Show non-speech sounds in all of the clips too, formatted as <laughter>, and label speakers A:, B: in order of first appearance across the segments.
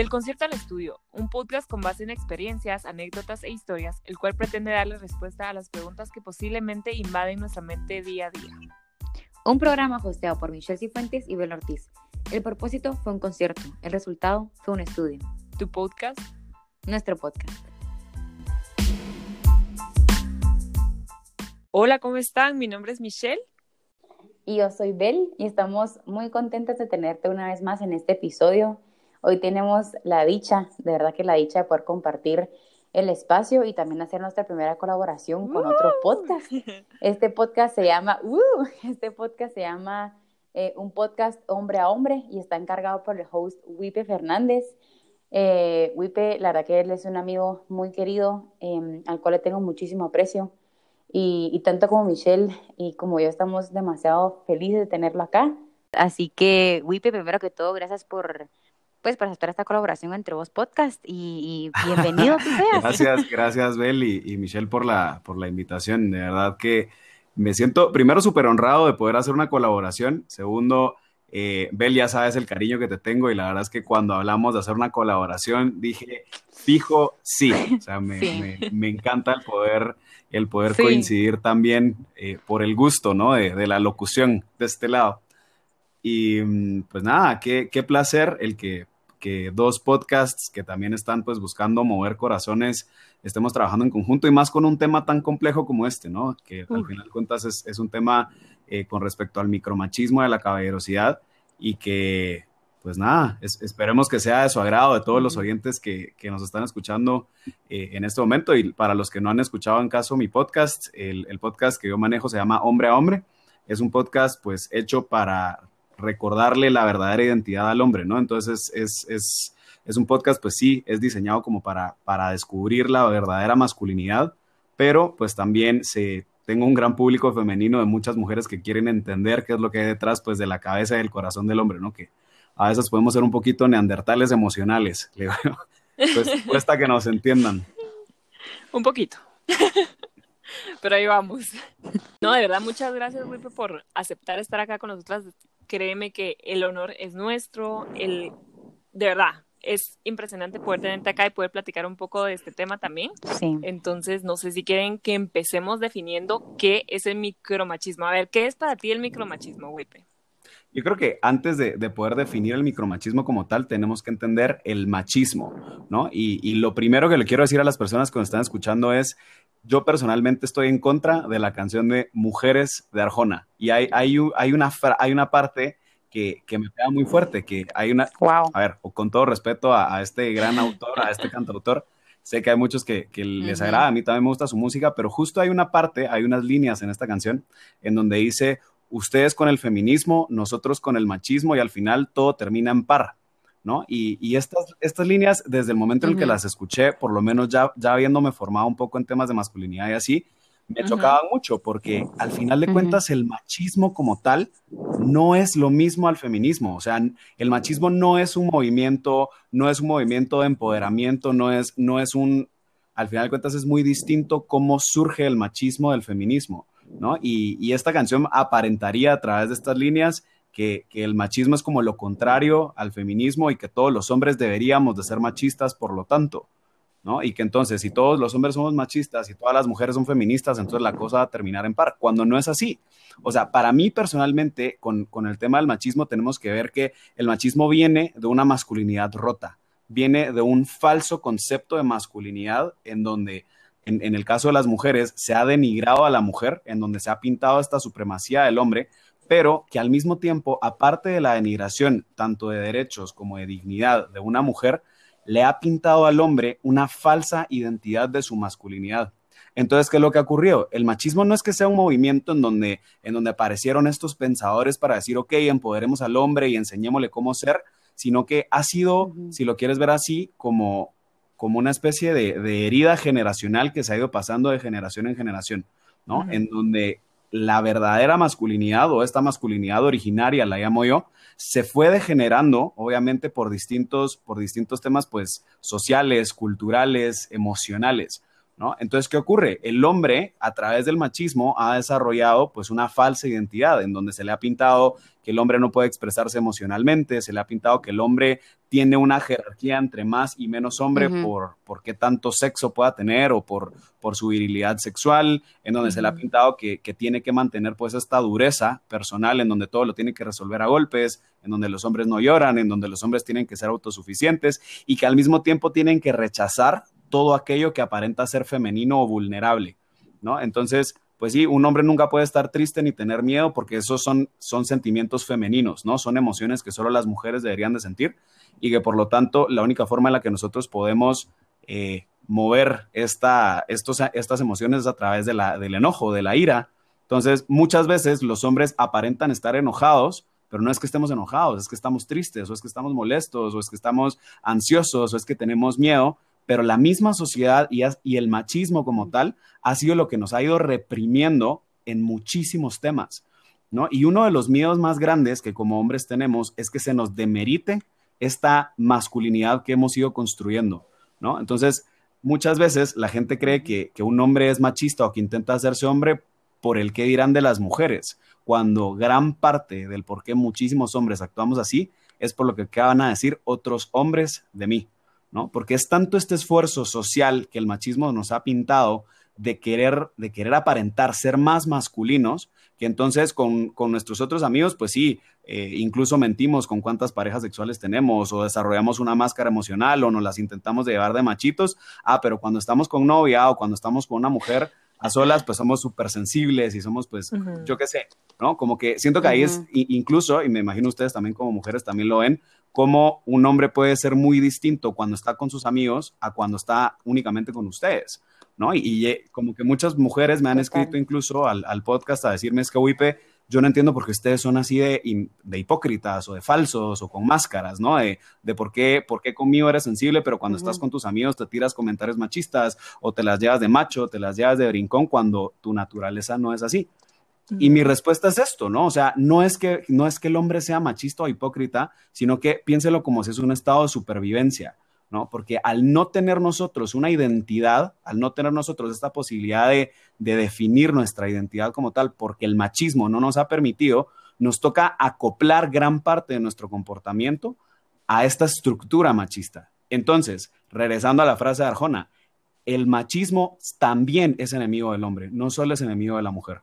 A: Del concierto al estudio, un podcast con base en experiencias, anécdotas e historias, el cual pretende darle respuesta a las preguntas que posiblemente invaden nuestra mente día a día.
B: Un programa hosteado por Michelle Cifuentes y Bel Ortiz. El propósito fue un concierto, el resultado fue un estudio.
A: Tu podcast,
B: Nuestro podcast.
A: Hola, ¿cómo están? Mi nombre es Michelle.
B: Y yo soy Bel y estamos muy contentas de tenerte una vez más en este episodio. Hoy tenemos la dicha, de verdad que la dicha de poder compartir el espacio y también hacer nuestra primera colaboración con otro podcast. <laughs> Este podcast se llama, uh, <laughs> este podcast se llama eh, un podcast hombre a hombre y está encargado por el host Wipe Fernández. Eh, Wipe, la verdad que él es un amigo muy querido eh, al cual le tengo muchísimo aprecio y, y tanto como Michelle y como yo estamos demasiado felices de tenerlo acá. Así que, Wipe, primero que todo, gracias por pues para aceptar esta colaboración entre vos podcast y, y bienvenido tú seas.
C: Gracias, gracias Bel y, y, Michelle por la, por la invitación. De verdad que me siento primero súper honrado de poder hacer una colaboración. Segundo, eh, Bel, ya sabes el cariño que te tengo y la verdad es que cuando hablamos de hacer una colaboración dije, fijo, sí. O sea, me,
B: Sí.
C: me, me encanta el poder, el poder
A: Sí.
C: coincidir también eh, por el gusto, ¿no? De, de la locución de este lado. Y mm, pues nada, qué, qué placer el que, que dos podcasts que también están pues buscando mover corazones estemos trabajando en conjunto y más con un tema tan complejo como este, ¿no? Que al final de cuentas es, es un tema eh, con respecto al micromachismo, de la caballerosidad y que pues nada, es- esperemos que sea de su agrado de todos los oyentes que, que nos están escuchando eh, en este momento. Y para los que no han escuchado en caso mi podcast, el, el podcast que yo manejo se llama Hombre a Hombre, es un podcast pues hecho para recordarle la verdadera identidad al hombre, ¿no? Entonces es, es, es un podcast, pues sí, es diseñado como para, para descubrir la verdadera masculinidad, pero pues también se, tengo un gran público femenino de muchas mujeres que quieren entender qué es lo que hay detrás, pues de la cabeza y del corazón del hombre, ¿no? Que a veces podemos ser un poquito neandertales emocionales, <laughs> le digo, pues cuesta que nos entiendan.
A: Un poquito. <laughs> Pero ahí vamos. No, de verdad, muchas gracias, Wipe, por aceptar estar acá con nosotras. Créeme que el honor es nuestro. El, de verdad, es impresionante poder tenerte acá y poder platicar un poco de este tema también.
B: Sí.
A: Entonces, no sé si quieren que empecemos definiendo qué es el micromachismo. A ver, ¿qué es para ti el micromachismo, Wipe?
C: Yo creo que antes de, de poder definir el micromachismo como tal, tenemos que entender el machismo, ¿no? Y, y lo primero que le quiero decir a las personas que nos están escuchando es, yo personalmente estoy en contra de la canción de Mujeres de Arjona. Y hay, hay, hay, una, hay una parte que, que me pega muy fuerte, que hay una,
B: Wow.
C: a ver, con todo respeto a, a este gran autor, a este cantautor, sé que hay muchos que, que les
B: Ujú.
C: agrada, a mí también me gusta su música, pero justo hay una parte, hay unas líneas en esta canción en donde dice, ustedes con el feminismo, nosotros con el machismo y al final todo termina en par, ¿no? Y, y estas, estas líneas, desde el momento en el que las escuché, por lo menos ya, ya habiéndome formado un poco en temas de masculinidad y así, me chocaban mucho porque al final de cuentas el machismo como tal no es lo mismo al feminismo. O sea, el machismo no es un movimiento, no es un movimiento de empoderamiento, no es, no es un, al final de cuentas es muy distinto cómo surge el machismo del feminismo, Y, esta canción aparentaría a través de estas líneas que, el machismo es como lo contrario al feminismo y que todos los hombres deberíamos de ser machistas por lo tanto. ¿no? Y que entonces, si todos los hombres somos machistas y todas las mujeres son feministas, entonces la cosa va a terminar en par, cuando no es así. O sea, para mí personalmente, con el tema del machismo, tenemos que ver que el machismo viene de una masculinidad rota, viene de un falso concepto de masculinidad en donde, en, en el caso de las mujeres, se ha denigrado a la mujer, en donde se ha pintado esta supremacía del hombre, pero que al mismo tiempo, aparte de la denigración tanto de derechos como de dignidad de una mujer, le ha pintado al hombre una falsa identidad de su masculinidad. Entonces, ¿qué es lo que ha ocurrido? El machismo no es que sea un movimiento en donde, en donde aparecieron estos pensadores para decir, ok, empoderemos al hombre y enseñémosle cómo ser, sino que ha sido, si lo quieres ver así, como, como una especie de, de herida generacional que se ha ido pasando de generación en generación, ¿no? En donde la verdadera masculinidad o esta masculinidad originaria, la llamo yo, se fue degenerando, obviamente, por distintos, por distintos temas, pues, sociales, culturales, emocionales, ¿no? Entonces, ¿qué ocurre? El hombre, a través del machismo, ha desarrollado pues una falsa identidad en donde se le ha pintado que el hombre no puede expresarse emocionalmente, se le ha pintado que el hombre tiene una jerarquía entre más y menos hombre por, por qué tanto sexo pueda tener o por, por su virilidad sexual, en donde se le ha pintado que, que, tiene que mantener pues esta dureza personal, en donde todo lo tiene que resolver a golpes, en donde los hombres no lloran, en donde los hombres tienen que ser autosuficientes y que al mismo tiempo tienen que rechazar todo aquello que aparenta ser femenino o vulnerable, ¿no? Entonces, pues sí, un hombre nunca puede estar triste ni tener miedo porque esos son, son sentimientos femeninos, ¿no? Son emociones que solo las mujeres deberían de sentir y que por lo tanto la única forma en la que nosotros podemos eh, mover esta, estos, estas emociones es a través de la, del enojo, de la ira. Entonces, muchas veces los hombres aparentan estar enojados, pero no es que estemos enojados, es que estamos tristes, o es que estamos molestos, o es que estamos ansiosos, o es que tenemos miedo, pero la misma sociedad y, y, el machismo como tal ha sido lo que nos ha ido reprimiendo en muchísimos temas, ¿no? Y uno de los miedos más grandes que como hombres tenemos es que se nos demerite esta masculinidad que hemos ido construyendo, ¿no? Entonces, muchas veces la gente cree que, que un hombre es machista o que intenta hacerse hombre por el que dirán de las mujeres, cuando gran parte del por qué muchísimos hombres actuamos así es por lo que van a decir otros hombres de mí. ¿No? Porque es tanto este esfuerzo social que el machismo nos ha pintado de querer, de querer aparentar ser más masculinos, que entonces con, nuestros otros amigos, pues sí, eh, incluso mentimos con cuántas parejas sexuales tenemos o desarrollamos una máscara emocional o nos las intentamos llevar de machitos. Ah, pero cuando estamos con novia o cuando estamos con una mujer a solas, pues somos súper sensibles y somos, pues, yo qué sé, ¿no? Como que siento que ahí es, incluso, y me imagino ustedes también como mujeres también lo ven, cómo un hombre puede ser muy distinto cuando está con sus amigos a cuando está únicamente con ustedes, ¿no? Y, eh, como que muchas mujeres me han escrito incluso al, podcast a decirme, es que Wipe, yo no entiendo por qué ustedes son así de, de hipócritas o de falsos o con máscaras, ¿no? De, de por, qué, por qué conmigo eres sensible, pero cuando estás con tus amigos te tiras comentarios machistas o te las llevas de macho, te las llevas de brincón cuando tu naturaleza no es así. Y mi respuesta es esto, ¿no? O sea, no es, que, no es que el hombre sea machista o hipócrita, sino que piénselo como si es un estado de supervivencia, ¿no? Porque al no tener nosotros una identidad, al no tener nosotros esta posibilidad de, de definir nuestra identidad como tal, porque el machismo no nos ha permitido, nos toca acoplar gran parte de nuestro comportamiento a esta estructura machista. Entonces, regresando a la frase de Arjona, el machismo también es enemigo del hombre, no solo es enemigo de la mujer.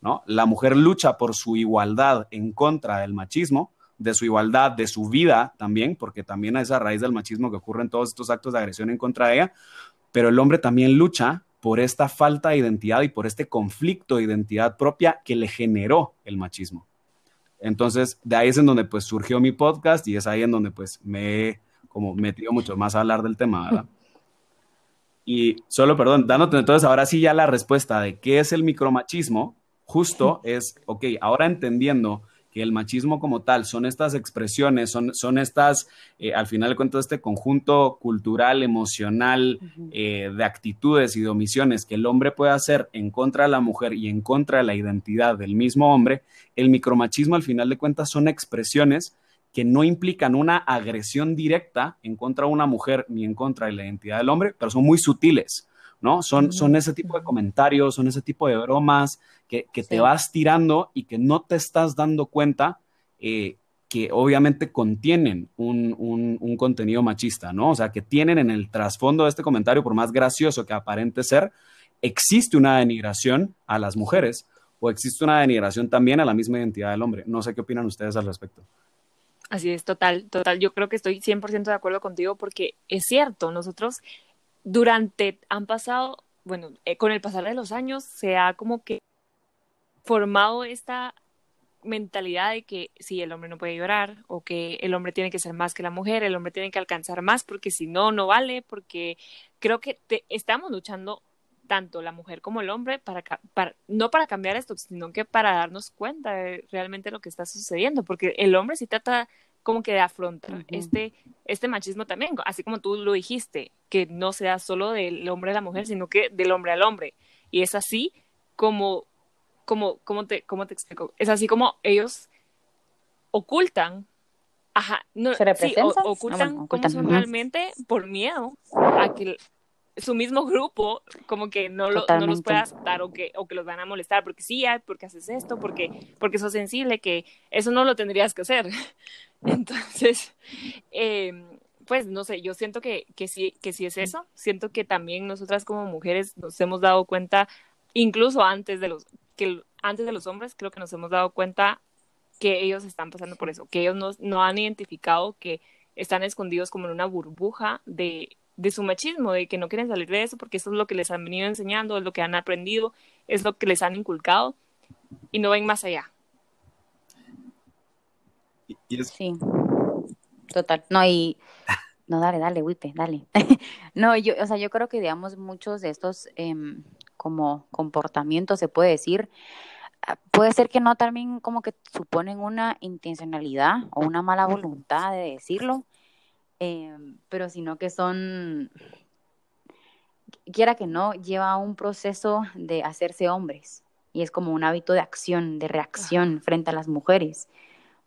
C: ¿no? La mujer lucha por su igualdad en contra del machismo, de su igualdad, de su vida también, porque también es a raíz del machismo que ocurren todos estos actos de agresión en contra de ella, pero el hombre también lucha por esta falta de identidad y por este conflicto de identidad propia que le generó el machismo. Entonces, de ahí es en donde pues surgió mi podcast y es ahí en donde pues me he como metido mucho más a hablar del tema, ¿verdad? <laughs> Y solo, perdón, dándote entonces ahora sí ya la respuesta de qué es el micromachismo, justo es, ok, ahora entendiendo que el machismo como tal son estas expresiones, son, son estas, eh, al final de cuentas, este conjunto cultural, emocional, eh, de actitudes y de omisiones que el hombre puede hacer en contra de la mujer y en contra de la identidad del mismo hombre, el micromachismo al final de cuentas son expresiones que no implican una agresión directa en contra de una mujer ni en contra de la identidad del hombre, pero son muy sutiles. ¿No? Son, son ese tipo de comentarios, son ese tipo de bromas que, te vas tirando y que no te estás dando cuenta eh, que obviamente contienen un, contenido machista, ¿no? O sea, que tienen en el trasfondo de este comentario, por más gracioso que aparente ser, existe una denigración a las mujeres o existe una denigración también a la misma identidad del hombre. No sé qué opinan ustedes al respecto.
A: Así es, total, total. Yo creo que estoy 100% de acuerdo contigo porque es cierto, nosotros durante, han pasado, bueno, eh, con el pasar de los años se ha como que formado esta mentalidad de que si el hombre no puede llorar o que el hombre tiene que ser más que la mujer, el hombre tiene que alcanzar más porque si no, no vale, porque creo que estamos luchando tanto la mujer como el hombre para, para, no para cambiar esto, sino que para darnos cuenta de realmente lo que está sucediendo, porque el hombre sí trata como que de afrontar este, este machismo también, así como tú lo dijiste, que no sea solo del hombre a la mujer, sino que del hombre al hombre. Y es así como, como, como te, cómo te explico? Es así como ellos ocultan, ajá, no,
B: ¿Se
A: sí, ocultan, como son realmente por miedo a que su mismo grupo como que no, lo, no los puede aceptar o que, o que los van a molestar porque sí, porque haces esto, porque, porque sos sensible, que eso no lo tendrías que hacer. <laughs> Entonces, eh, pues no sé, yo siento que, que, sí, que sí es eso. Siento que también nosotras como mujeres nos hemos dado cuenta, incluso antes de los, que antes de los hombres, creo que nos hemos dado cuenta que ellos están pasando por eso, que ellos no, no han identificado que están escondidos como en una burbuja de, de su machismo, de que no quieren salir de eso porque eso es lo que les han venido enseñando, es lo que han aprendido, es lo que les han inculcado y no ven más allá.
B: Sí, total. No, y no, dale, dale, Wipe, dale. <laughs> no, yo, o sea, yo creo que, digamos, muchos de estos em, como comportamientos, se puede decir, ah, puede ser que no también como que suponen una intencionalidad o una mala voluntad de decirlo, em, pero sino que son, quiera que no, lleva un proceso de hacerse hombres. Y es como un hábito de acción, de reacción frente a las mujeres,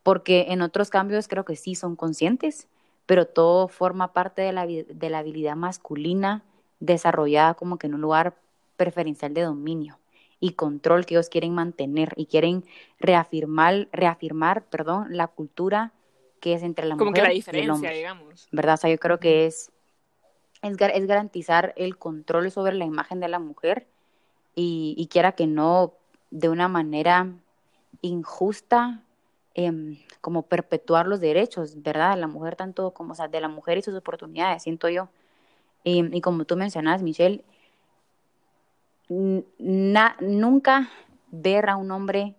B: porque en otros cambios creo que sí son conscientes, pero todo forma parte de la, de la habilidad masculina desarrollada como que en un lugar preferencial de dominio y control que ellos quieren mantener y quieren reafirmar, reafirmar, perdón, la cultura que es entre la
A: como
B: mujer
A: que la diferencia, y el hombre, digamos.
B: ¿Verdad? O sea, yo creo que es, es, es, garantizar el control sobre la imagen de la mujer y, y quiera que no de una manera injusta eh, como perpetuar los derechos, ¿verdad? De la mujer, tanto como, o sea, de la mujer y sus oportunidades, siento yo. y como tú mencionas, Michelle, nunca ver a un hombre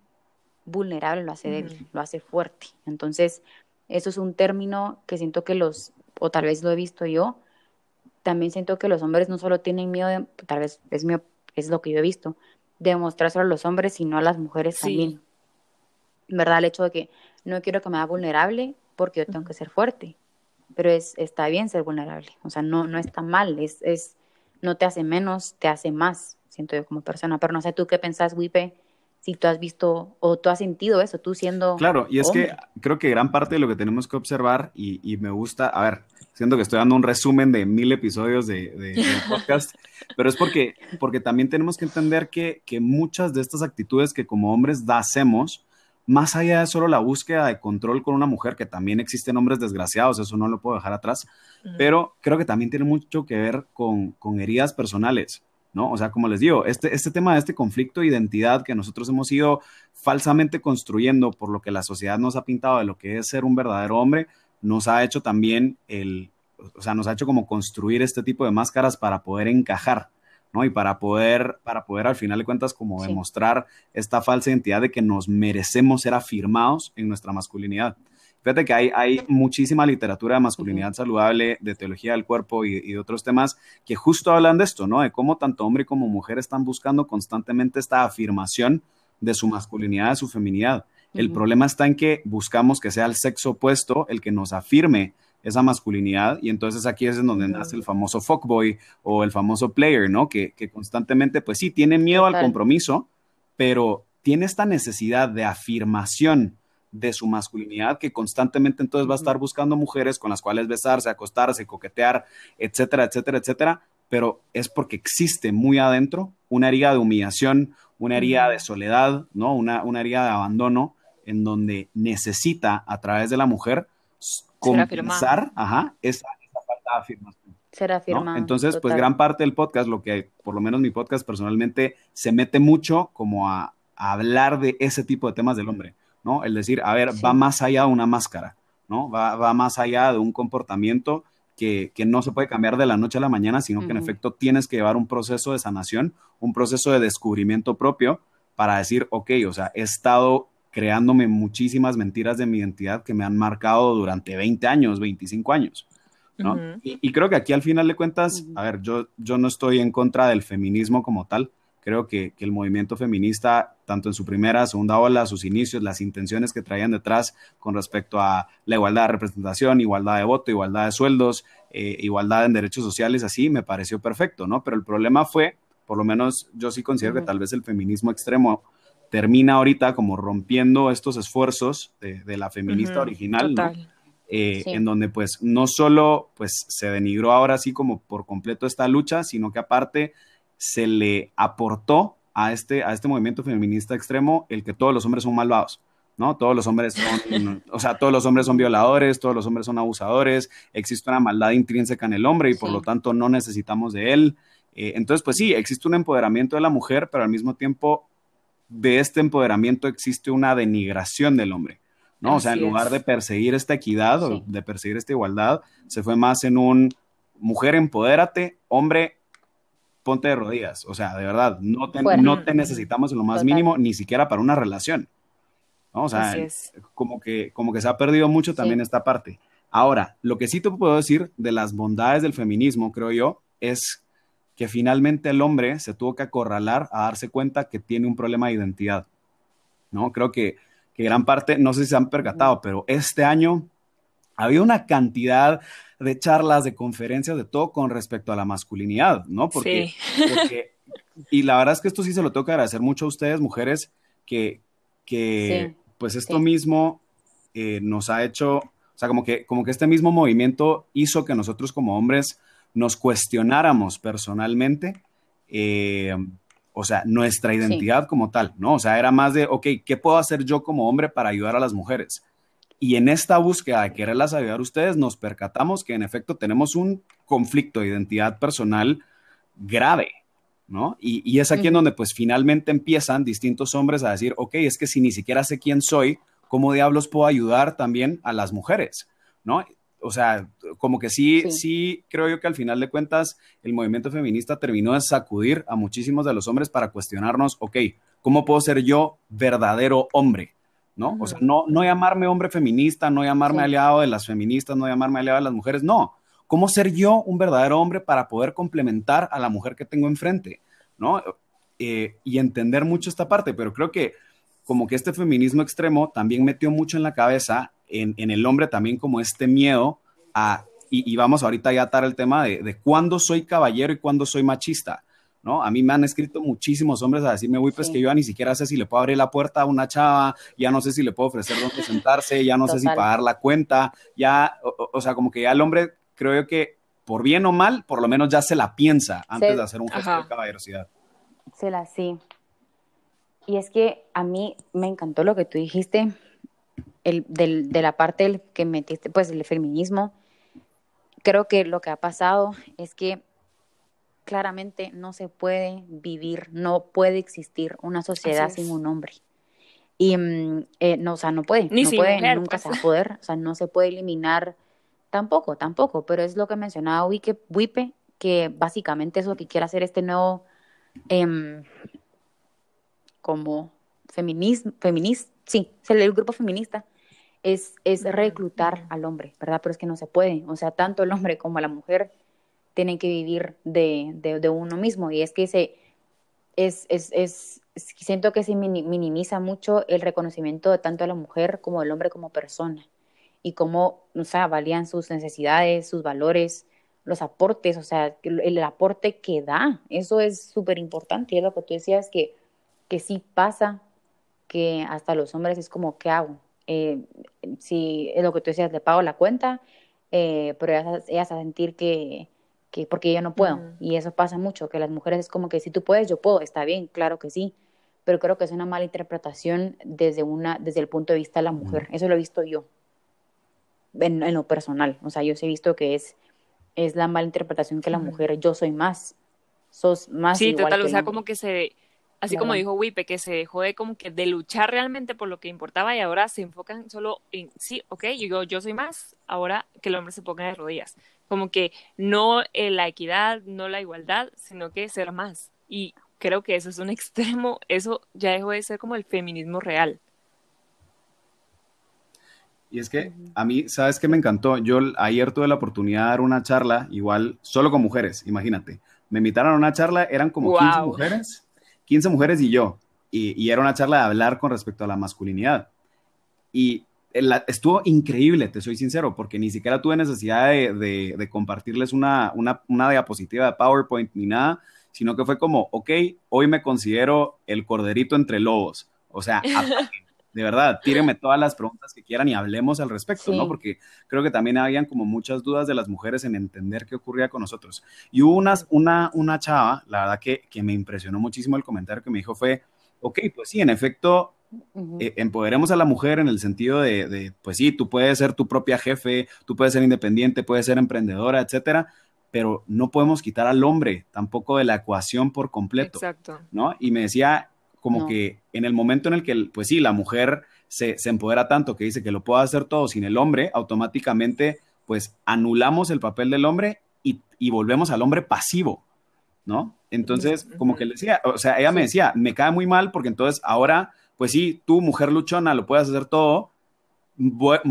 B: vulnerable lo hace débil, lo hace fuerte. Entonces, eso es un término que siento que los, o tal vez lo he visto yo, también siento que los hombres no solo tienen miedo, de, tal vez es, mío, es lo que yo he visto, de mostrárselo a los hombres, sino a las mujeres también. ¿Verdad? El hecho de que no quiero que me haga vulnerable porque yo tengo que ser fuerte, pero es, está bien ser vulnerable, o sea, no, no está mal, es, es, no te hace menos, te hace más siento yo como persona. Pero no sé tú qué pensás, Wipe, si tú has visto o tú has sentido eso, tú siendo...
C: Claro, y es que creo que gran parte de lo que tenemos que observar, y, me gusta, a ver, siento que estoy dando un resumen de mil episodios de, <laughs> podcast, pero es porque, porque también tenemos que entender que, que muchas de estas actitudes que como hombres hacemos, más allá de solo la búsqueda de control con una mujer, que también existen hombres desgraciados, eso no lo puedo dejar atrás, pero creo que también tiene mucho que ver con, con heridas personales. ¿no? O sea, como les digo, este, este tema de este conflicto de identidad que nosotros hemos ido falsamente construyendo por lo que la sociedad nos ha pintado de lo que es ser un verdadero hombre, nos ha hecho también el, o sea, nos ha hecho como construir este tipo de máscaras para poder encajar, ¿no? Y para poder, para poder al final de cuentas como demostrar esta falsa identidad de que nos merecemos ser afirmados en nuestra masculinidad. Fíjate que hay, hay muchísima literatura de masculinidad saludable, de teología del cuerpo y, de otros temas que justo hablan de esto, ¿no? De cómo tanto hombre como mujer están buscando constantemente esta afirmación de su masculinidad, de su feminidad. El problema está en que buscamos que sea el sexo opuesto el que nos afirme esa masculinidad y entonces aquí es en donde nace el famoso fuckboy o el famoso player, ¿no? Que, que constantemente, pues sí, tiene miedo al compromiso, pero tiene esta necesidad de afirmación de su masculinidad, que constantemente entonces va a estar buscando mujeres con las cuales besarse, acostarse, coquetear, etcétera, etcétera, etcétera, pero es porque existe muy adentro una herida de humillación, una herida de soledad, ¿no? Una, una herida de abandono, en donde necesita a través de la mujer compensar ajá, esa, falta de afirmación.
B: Ser
C: Entonces, pues gran parte del podcast, lo que por lo menos mi podcast personalmente, se mete mucho como a hablar de ese tipo de temas del hombre ¿no? El decir, a ver, va más allá de una máscara, ¿no? Va, va más allá de un comportamiento que, que, no se puede cambiar de la noche a la mañana, sino que en efecto tienes que llevar un proceso de sanación, un proceso de descubrimiento propio para decir, ok, o sea, he estado creándome muchísimas mentiras de mi identidad que me han marcado durante 20 años, 25 años. ¿no? y, y, creo que aquí al final de cuentas, a ver, yo, yo no estoy en contra del feminismo como tal, Creo que, el movimiento feminista, tanto en su primera, segunda ola, sus inicios, las intenciones que traían detrás con respecto a la igualdad de representación, igualdad de voto, igualdad de sueldos, eh, igualdad en derechos sociales, así me pareció perfecto, ¿no? Pero el problema fue, por lo menos yo sí considero que tal vez el feminismo extremo termina ahorita como rompiendo estos esfuerzos de, la feminista original, eh, en donde pues no solo pues se denigró ahora sí como por completo esta lucha, sino que aparte se le aportó a este, a este movimiento feminista extremo el que todos los hombres son malvados. ¿no? Todos los hombres son, o sea, todos los hombres son violadores, todos los hombres son abusadores, existe una maldad intrínseca en el hombre y por lo tanto no necesitamos de él. Eh, entonces, pues sí, existe un empoderamiento de la mujer, pero al mismo tiempo de este empoderamiento existe una denigración del hombre, ¿no? o sea, en lugar de perseguir esta equidad o de perseguir esta igualdad, se fue más en un mujer empodérate, hombre ponte de rodillas, o sea, de verdad, no te, no te necesitamos en lo más mínimo, ni siquiera para una relación. O sea, como que, como que se ha perdido mucho también esta parte. Ahora, lo que sí te puedo decir de las bondades del feminismo, creo yo, es que finalmente el hombre se tuvo que acorralar a darse cuenta que tiene un problema de identidad. ¿No? Creo que, que gran parte, no sé si se han percatado, pero este año había una cantidad de charlas, de conferencias, de todo con respecto a la masculinidad, ¿no? Porque, porque y la verdad es que esto sí se lo tengo que agradecer mucho a ustedes, mujeres, que, que pues esto mismo eh, nos ha hecho, o sea, como que, como que este mismo movimiento hizo que nosotros como hombres nos cuestionáramos personalmente, eh, o sea, nuestra identidad como tal, ¿no? O sea, era más de, ok, ¿qué puedo hacer yo como hombre para ayudar a las mujeres? Y en esta búsqueda de quererlas ayudar a ustedes, nos percatamos que en efecto tenemos un conflicto de identidad personal grave, ¿no? Y, es aquí en donde pues finalmente empiezan distintos hombres a decir, ok, es que si ni siquiera sé quién soy, ¿cómo diablos puedo ayudar también a las mujeres? ¿No? O sea, como que sí, sí, creo yo que al final de cuentas el movimiento feminista terminó de sacudir a muchísimos de los hombres para cuestionarnos, ok, ¿cómo puedo ser yo verdadero hombre? ¿No? O sea, no, no llamarme hombre feminista, no llamarme aliado de las feministas, no llamarme aliado de las mujeres, no cómo ser yo un verdadero hombre para poder complementar a la mujer que tengo enfrente, ¿no? Eh, y entender mucho esta parte, pero creo que como que este feminismo extremo también metió mucho en la cabeza en, el hombre también como este miedo a, y, vamos ahorita ya a atar el tema de, de cuándo soy caballero y cuándo soy machista, ¿no? A mí me han escrito muchísimos hombres a decirme, uy, pues que yo ya ni siquiera sé si le puedo abrir la puerta a una chava, ya no sé si le puedo ofrecer dónde <laughs> sentarse, ya no sé si pagar la cuenta, ya, o, sea, como que ya el hombre creo yo que por bien o mal, por lo menos ya se la piensa antes de hacer un gesto de caballerosidad.
B: Se la sí. Y es que a mí me encantó lo que tú dijiste, el, del, de la parte del que metiste, pues el feminismo. Creo que lo que ha pasado es que claramente no se puede vivir, no puede existir una sociedad sin un hombre. Y mm, eh, no, o sea, no puede, Ni no puede, nunca pues. se va a poder, o sea, no se puede eliminar Tampoco, tampoco, pero es lo que mencionaba Wipe, Wipe que básicamente es lo que quiere hacer este nuevo em, como feminismo, feminista, sí, el grupo feminista es, es reclutar al hombre, ¿verdad? Pero es que no se puede, o sea, tanto el hombre como la mujer tienen que vivir de, de, uno mismo. Y es que se, es, es, es, siento que se minimiza mucho el reconocimiento de tanto a la mujer como del hombre como persona. Y cómo, o sea, valían sus necesidades, sus valores, los aportes, o sea, el, aporte que da, eso es súper importante, y es lo que tú decías, que, que sí pasa, que hasta los hombres es como, ¿qué hago? Eh, si es lo que tú decías, le pago la cuenta, eh, pero ellas, ellas, a sentir que, que porque yo no puedo, y eso pasa mucho, que las mujeres es como que si tú puedes, yo puedo, está bien, claro que sí, pero creo que es una mala interpretación desde, una, desde el punto de vista de la mujer, eso lo he visto yo, en, lo personal. O sea, yo sí he visto que es, es la mala interpretación que la mujer, yo soy más, sos más.
A: Sí, total, o sea, como que se, así como dijo Wipe, que se dejó de como que de luchar realmente por lo que importaba y ahora se enfocan solo en, sí, ok, yo, yo soy más, ahora que el hombre se ponga de rodillas. Como que no la equidad, no la igualdad, sino que ser más. Y creo que eso es un <laughs> extremo, eso ya dejó de ser como el feminismo real.
C: Y es que a mí, ¿sabes qué me encantó? Yo ayer tuve la oportunidad de dar una charla, igual, solo con mujeres, imagínate. Me invitaron a una charla, eran como 15 mujeres, 15 mujeres y yo. Y, era una charla de hablar con respecto a la masculinidad. Y estuvo increíble, te soy sincero, porque ni siquiera tuve necesidad de, compartirles una, una, diapositiva de PowerPoint ni nada, sino que fue como, ok, hoy me considero el corderito entre lobos. O sea, <laughs> de verdad, tírenme todas las preguntas que quieran y hablemos al respecto, ¿no? Porque creo que también habían como muchas dudas de las mujeres en entender qué ocurría con nosotros. Y hubo una, una, una chava, la verdad que, que me impresionó muchísimo el comentario que me dijo fue, ok, pues sí, en efecto, eh, empoderemos a la mujer en el sentido de, de, pues sí, tú puedes ser tu propia jefe, tú puedes ser independiente, puedes ser emprendedora, etcétera, pero no podemos quitar al hombre tampoco de la ecuación por completo.
A: Exacto.
C: ¿No? Y me decía como
B: No.
C: que en el momento en el que, pues sí, la mujer se, se empodera tanto que dice que lo puede hacer todo sin el hombre, automáticamente pues anulamos el papel del hombre y, y volvemos al hombre pasivo, ¿no? Entonces, como que le decía, o sea, ella me decía, me cae muy mal porque entonces ahora, pues sí, tú, mujer luchona, lo puedes hacer todo,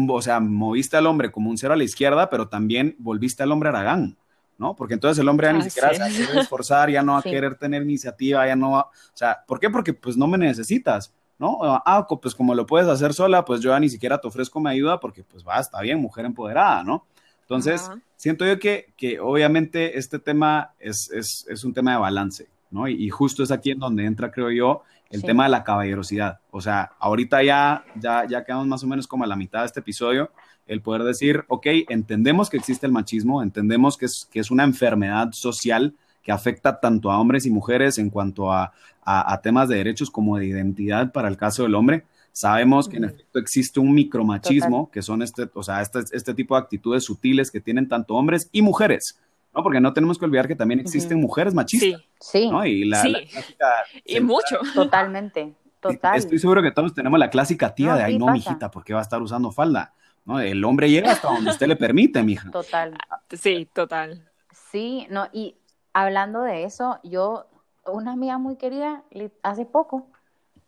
C: o sea, moviste al hombre como un cero a la izquierda, pero también volviste al hombre aragán, ¿no? Porque entonces el hombre ya ni
A: Así
C: siquiera se va a querer esforzar, ya no va a <laughs> querer tener iniciativa, ya no va, o sea, ¿por qué? Porque pues no me necesitas, ¿no? Ah, pues como lo puedes hacer sola, pues yo ya ni siquiera te ofrezco mi ayuda porque pues va, está bien, mujer empoderada, ¿no? Entonces, siento yo que, que obviamente este tema es, es, es un tema de balance, ¿no? Y, y justo es aquí en donde entra, creo yo, el
B: Sí.
C: tema de la caballerosidad. O sea, ahorita ya, ya, ya quedamos más o menos como a la mitad de este episodio, el poder decir, ok, entendemos que existe el machismo, entendemos que es, que es una enfermedad social que afecta tanto a hombres y mujeres en cuanto a, a, a temas de derechos como de identidad para el caso del hombre. Sabemos que en efecto existe un micromachismo, que son este, o sea, este, este tipo de actitudes sutiles que tienen tanto hombres y mujeres, ¿no? Porque no tenemos que olvidar que también existen mujeres machistas,
A: Sí,
B: Sí,
C: ¿no? Y la,
A: Sí.
C: la clásica
A: y mucho. <laughs>
B: totalmente, total.
C: Estoy seguro que todos tenemos la clásica tía
B: No,
C: de, ay,
B: sí
C: no,
B: pasa.
C: mijita, ¿por qué va a estar usando falda? ¿No? El hombre llega hasta donde usted le permite, mija. <laughs>
B: Total.
A: Sí, total.
B: Sí, no, y hablando de eso, yo, una amiga muy querida, hace poco,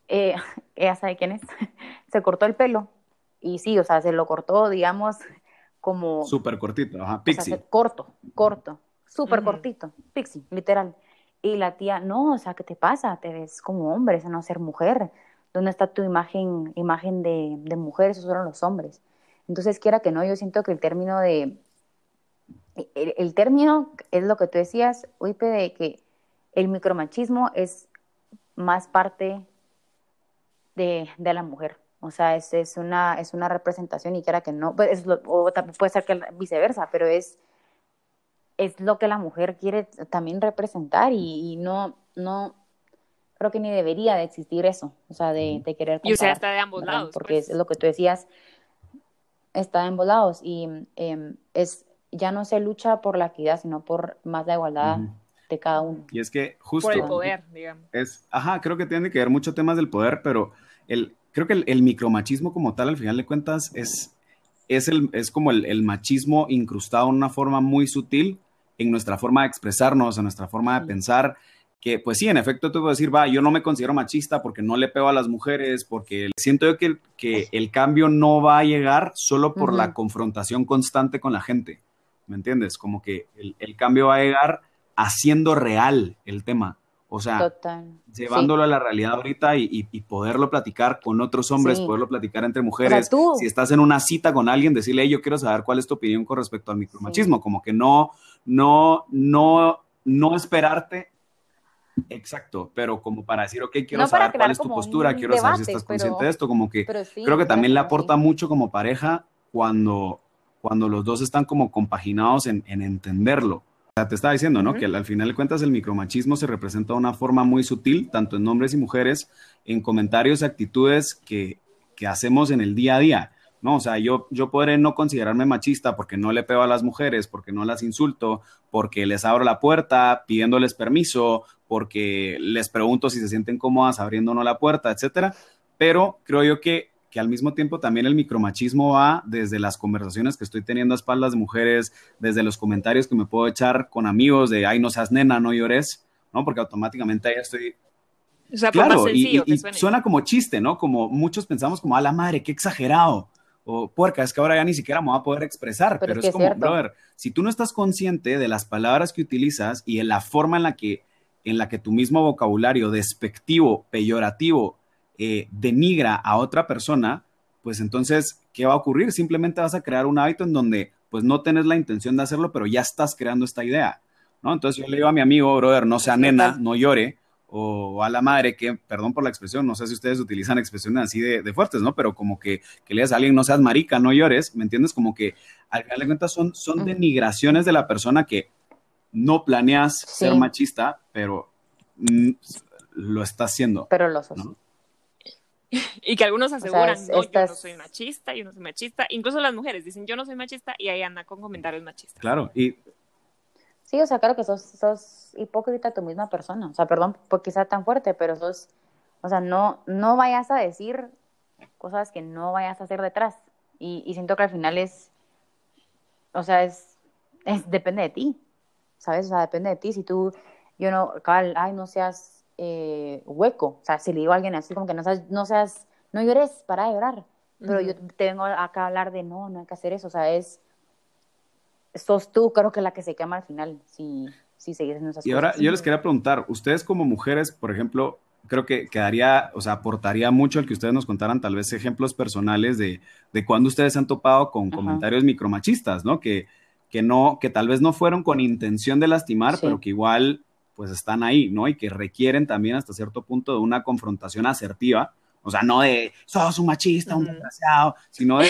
B: eh, <laughs> ella sabe quién es, <laughs> se cortó el pelo. Y sí, o sea, se lo cortó, digamos, como,
C: Súper cortito, ajá,
B: o sea,
C: pixie.
B: corto, corto, súper cortito, pixie, literal. Y la tía, no, o sea, ¿qué te pasa? Te ves como hombre, esa no ser mujer. ¿Dónde está tu imagen, imagen de, de mujer? Esos fueron los hombres. Entonces, quiera que no, yo siento que el término de, el, el término es lo que tú decías, Uipe, de que el micromachismo es más parte de, de la mujer. O sea, es, es, una, es una representación y quiera que no, pues, es lo- o también puede ser que viceversa, pero es, es lo que la mujer quiere también representar y, y no, no, creo que ni debería de existir eso, o sea, de, de querer
A: Y o sea,
B: comparar,
A: está de ambos
B: ¿verdad?
A: lados.
B: Porque
A: pues.
B: es lo que tú decías, está de ambos lados y em, es, ya no se lucha por la equidad, sino por más la igualdad de cada uno.
C: Y es que justo
A: Por el poder, digamos.
C: es, ajá, creo que tiene que ver mucho temas del poder, pero el, creo que el, el micromachismo como tal, al final de cuentas, es, es, el, es como el, el machismo incrustado en una forma muy sutil en nuestra forma de expresarnos, en nuestra forma de
B: Sí.
C: pensar, que pues sí, en efecto tú puedes decir, va, yo no me considero machista porque no le pego a las mujeres, porque siento yo que, que el cambio no va a llegar solo por la confrontación constante con la gente, ¿me entiendes? Como que el, el cambio va a llegar haciendo real el tema, o sea,
B: Total.
C: llevándolo a la realidad ahorita y, y- y poderlo platicar con otros hombres,
B: Sí.
C: poderlo platicar entre
B: O sea,
C: mujeres.
B: tú,
C: Si estás en una cita con alguien, decirle, "Hey, yo quiero saber cuál es tu opinión con respecto al micromachismo, como que no, no, no, no esperarte. Exacto, pero como para decir, ok, quiero
B: No
C: saber cuál es tu postura, quiero saber si estás
B: pero-
C: consciente de esto, como que
B: sí,
C: creo que también le
B: sí.
C: aporta mucho como pareja cuando, cuando los dos están como compaginados en, en entenderlo. O sea, te estaba diciendo, ¿no? Que al al final de cuentas el micromachismo se representa de una forma muy sutil, tanto en hombres y mujeres, en comentarios y actitudes que, que hacemos en el día a día, ¿no? O sea, yo, yo podré no considerarme machista porque no le pego a las mujeres, porque no las insulto, porque les abro la puerta pidiéndoles permiso, porque les pregunto si se sienten cómodas abriendo o no la puerta, etcétera. Pero creo yo que, que al mismo tiempo también el micromachismo va desde las conversaciones que estoy teniendo a espaldas de mujeres, desde los comentarios que me puedo echar con amigos de, ay, no seas nena, no llores, ¿no? Porque automáticamente ahí estoy
A: O sea,
C: Claro, y,
A: sencillo
C: y- suena como chiste, ¿no? Como muchos pensamos como, a la madre, qué exagerado. O puerca, es que ahora ya ni siquiera me voy a poder expresar.
B: Pero
C: Pero,
B: es
C: como,
B: cierto.
C: brother, si tú no estás consciente de las palabras que utilizas y en la forma en la que, en la que tu mismo vocabulario despectivo, peyorativo, eh, denigra a otra persona, pues entonces, ¿qué va a ocurrir? Simplemente vas a crear un hábito en donde pues no tenés la intención de hacerlo, pero ya estás creando esta idea, ¿no? Entonces yo le digo a mi amigo, brother, no sea nena, no llore, o a la madre que, perdón por la expresión, no sé si ustedes utilizan expresiones así de, fuertes, ¿no? Pero como que, que le digas a alguien, no seas marica, no llores, ¿me entiendes? Como que al final de cuentas son, son denigraciones de la persona que no planeas ser machista, pero mm, lo está haciendo.
B: Pero lo sos. <laughs>
A: Y que algunos aseguran, no, yo no soy machista, yo no soy machista. Incluso las mujeres dicen, yo no soy machista, y ahí anda con comentarios machistas.
C: Claro, y
B: Sí, o sea, claro que sos, sos hipócrita tu misma persona. O sea, perdón porque sea tan fuerte, pero sos, o sea, no, no vayas a decir cosas que no vayas a hacer detrás. Y, siento que al final es, o sea, es, es, depende de ti, ¿sabes? O sea, depende de ti. Si tú, yo no, cal, ay, no seas eh, hueco. O sea, si le digo a alguien así como que no seas, no seas, no llores, para de llorar. Pero yo te vengo acá a hablar de no, no hay que hacer eso. O sea, es, sos tú, creo que la que se quema al final, si, si sigues en esas
C: Y ahora yo les quería preguntar, ustedes como mujeres, por ejemplo, creo que quedaría, o sea, aportaría mucho el que ustedes nos contaran tal vez ejemplos personales de, de cuando ustedes han topado con comentarios micromachistas, ¿no? Que, que no, que tal vez no fueron con intención de lastimar, pero que igual pues están ahí, ¿no? Y que requieren también hasta cierto punto de una confrontación asertiva, o sea, no de, sos un machista, un desgraciado, sino de,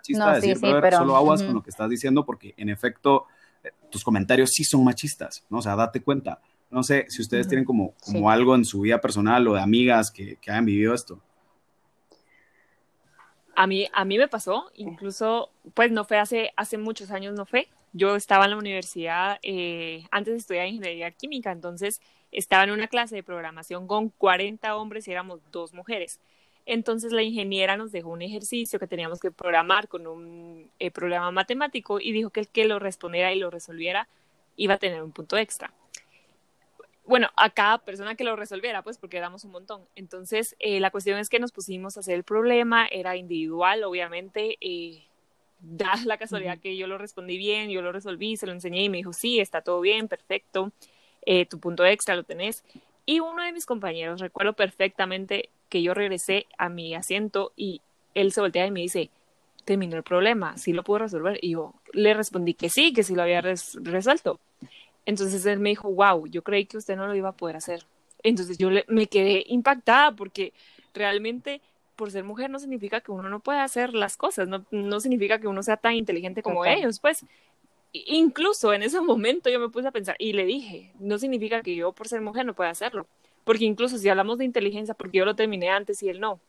C: machista, decir, pero... solo aguas con lo que estás diciendo porque en efecto eh, tus comentarios sí son machistas, ¿no? O sea, date cuenta. No sé si ustedes tienen como, como algo en su vida personal o de amigas que, que hayan vivido esto.
A: A mí, a mí me pasó, incluso, pues no fue hace, hace muchos años, no fue. Yo estaba en la universidad, eh, antes de estudiar ingeniería química, entonces estaba en una clase de programación con 40 hombres y éramos dos mujeres. Entonces la ingeniera nos dejó un ejercicio que teníamos que programar con un eh, programa matemático y dijo que el que lo respondiera y lo resolviera iba a tener un punto extra. Bueno, a cada persona que lo resolviera, pues porque éramos un montón. Entonces, eh, la cuestión es que nos pusimos a hacer el problema, era individual, obviamente, eh, da <laughs> la casualidad que yo lo respondí bien, yo lo resolví, se lo enseñé y me dijo, sí, está todo bien, perfecto, eh, tu punto extra lo tenés. Y uno de mis compañeros, recuerdo perfectamente, que yo regresé a mi asiento y él se voltea y me dice, terminó el problema, sí lo puedo resolver. Y yo le respondí que sí, que sí lo había resuelto. Entonces él me dijo, wow, yo creí que usted no lo iba a poder hacer. Entonces yo me quedé impactada porque realmente por ser mujer no significa que uno no pueda hacer las cosas, no, no significa que uno sea tan inteligente como ellos, pues incluso en ese momento yo me puse a pensar y le dije, no significa que yo por ser mujer no pueda hacerlo. Porque incluso si hablamos de inteligencia, porque yo lo terminé antes y él no.